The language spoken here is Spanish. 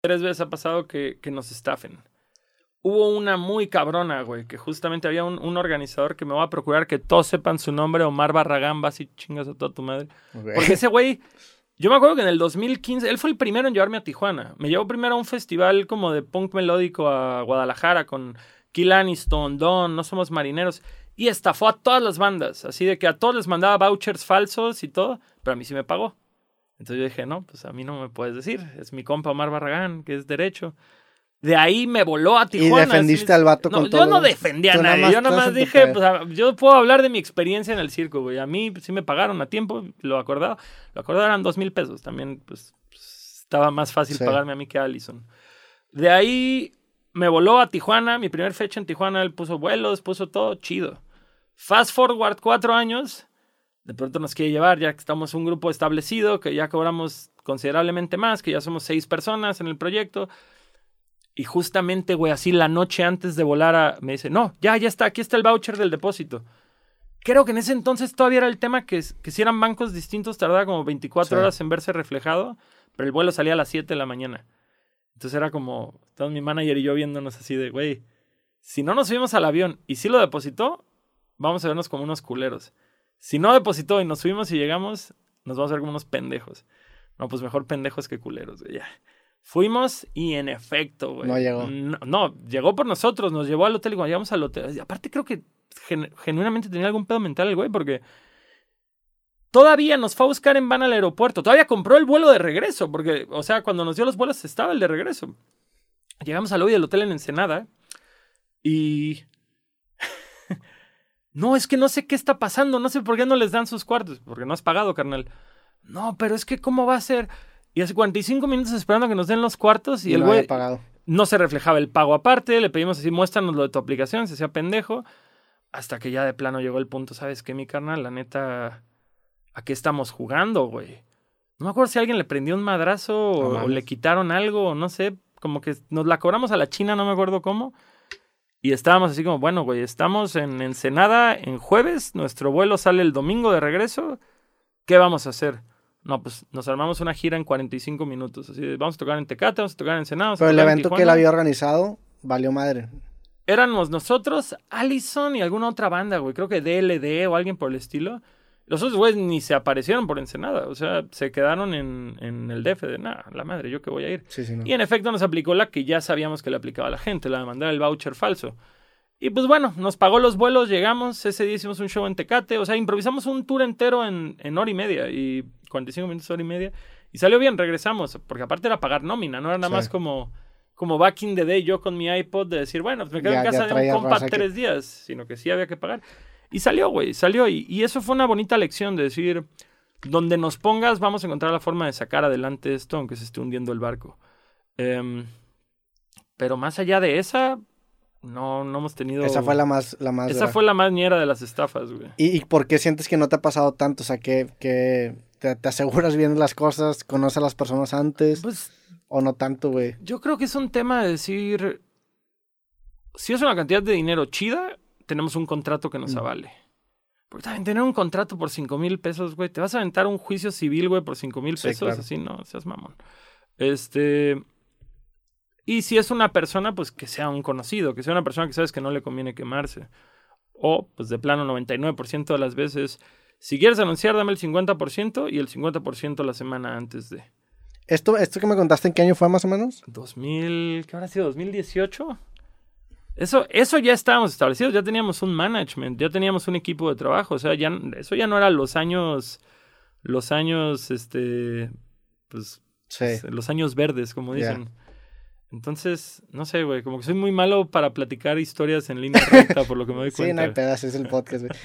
tres veces ha pasado que, que nos estafen. Hubo una muy cabrona, güey, que justamente había un, un, organizador que me va a procurar que todos sepan su nombre, Omar Barragán, vas y chingas a toda tu madre. Okay. Porque ese güey, yo me acuerdo que en el 2015, él fue el primero en llevarme a Tijuana. Me llevó primero a un festival como de punk melódico a Guadalajara con Kill Aniston, Don, No Somos Marineros. Y estafó a todas las bandas, así de que a todos les mandaba vouchers falsos y todo, pero a mí sí me pagó. Entonces yo dije, no, pues a mí no me puedes decir, es mi compa Omar Barragán, que es derecho. De ahí me voló a Tijuana. Y defendiste al vato no, con todo. Yo no defendía a nadie. yo nada más dije, pues, yo puedo hablar de mi experiencia en el circo, güey. A mí sí me pagaron a tiempo, lo acordado. Lo acordado eran dos mil pesos. También, pues, estaba más fácil sí. pagarme a mí que a Allison. De ahí me voló a Tijuana. Mi primer fecha en Tijuana, él puso vuelos, puso todo chido. Fast forward cuatro años. De pronto nos quiere llevar, ya que estamos un grupo establecido, que ya cobramos considerablemente más, que ya somos seis personas en el proyecto. Y justamente, güey, así la noche antes de volar a, me dice, no, ya, ya está, aquí está el voucher del depósito. Creo que en ese entonces todavía era el tema que, que si eran bancos distintos tardaba como 24 sí. horas en verse reflejado, pero el vuelo salía a las 7 de la mañana. Entonces era como, estaba mi manager y yo viéndonos así de, güey, si no nos subimos al avión y si lo depositó, vamos a vernos como unos culeros. Si no depositó y nos subimos y llegamos, nos vamos a ver como unos pendejos. No, pues mejor pendejos que culeros, güey, ya. Fuimos y en efecto, güey. No llegó. No, no, llegó por nosotros, nos llevó al hotel y cuando llegamos al hotel. Aparte, creo que gen, genuinamente tenía algún pedo mental el güey, porque todavía nos fue a buscar en van al aeropuerto. Todavía compró el vuelo de regreso, porque, o sea, cuando nos dio los vuelos estaba el de regreso. Llegamos al lobby del hotel en Ensenada y. no, es que no sé qué está pasando, no sé por qué no les dan sus cuartos, porque no has pagado, carnal. No, pero es que, ¿cómo va a ser? Y hace 45 minutos esperando que nos den los cuartos y, y el güey no se reflejaba el pago aparte, le pedimos así, muéstranos lo de tu aplicación, se hacía pendejo, hasta que ya de plano llegó el punto, ¿sabes qué, mi carnal? La neta, ¿a qué estamos jugando, güey? No me acuerdo si alguien le prendió un madrazo o, No o le quitaron algo, o no sé, como que nos la cobramos a la China, no me acuerdo cómo. Y estábamos así como, bueno, güey, estamos en Ensenada en jueves, nuestro vuelo sale el domingo de regreso, ¿qué vamos a hacer? No, pues nos armamos una gira en 45 minutos. Así de, vamos a tocar en Tecate, vamos a tocar en Ensenada. Pero el evento que él había organizado valió madre. Éramos nosotros, Allison y alguna otra banda, güey. Creo que DLD o alguien por el estilo. Los otros güeyes ni se aparecieron por Ensenada. O sea, se quedaron en, en el DF de, nada, la madre, yo que voy a ir. Sí, sí, no. Y en efecto nos aplicó la que ya sabíamos que le aplicaba a la gente, la de mandar el voucher falso. Y pues bueno, nos pagó los vuelos, llegamos, ese día hicimos un show en Tecate, o sea, improvisamos un tour entero en, en hora y media, y 45 minutos, hora y media, y salió bien, regresamos, porque aparte era pagar nómina, no era nada Sí. más como, como back in the day yo con mi iPod de decir, bueno, pues me quedo Ya- en casa de un compa que- tres días, sino que sí había que pagar. Y salió, güey, salió, y, y eso fue una bonita lección de decir, donde nos pongas vamos a encontrar la forma de sacar adelante esto, aunque se esté hundiendo el barco. Em, pero más allá de esa, no, no hemos tenido. Esa fue la más, la más Esa fue la más ñera de las estafas, güey. ¿Y, y por qué sientes que no te ha pasado tanto? O sea, que, que te, te aseguras bien las cosas, conoces a las personas antes, Pues o no tanto, güey. yo creo que es un tema de decir. Si es una cantidad de dinero chida, tenemos un contrato que nos Mm. avale. Porque también tener un contrato por cinco mil pesos, güey, te vas a aventar un juicio civil, güey, por cinco mil Sí, pesos, claro. así, no, seas mamón. Este. Y si es una persona, pues que sea un conocido, que sea una persona que sabes que no le conviene quemarse. O, pues de plano, 99% de las veces, si quieres anunciar, dame el 50% y el 50% la semana antes de. ¿Esto, ¿Esto que me contaste en qué año fue más o menos? 2000, ¿qué habrá sido? ¿2018? Eso, eso ya estábamos establecidos, ya teníamos un management, ya teníamos un equipo de trabajo, o sea, ya, eso ya no eran los años, los años, este, pues, Sí. los años verdes, como dicen. Entonces, no sé, güey, como que soy muy malo para platicar historias en línea recta, por lo que me doy Sí, cuenta. no hay pedas, es el podcast, güey.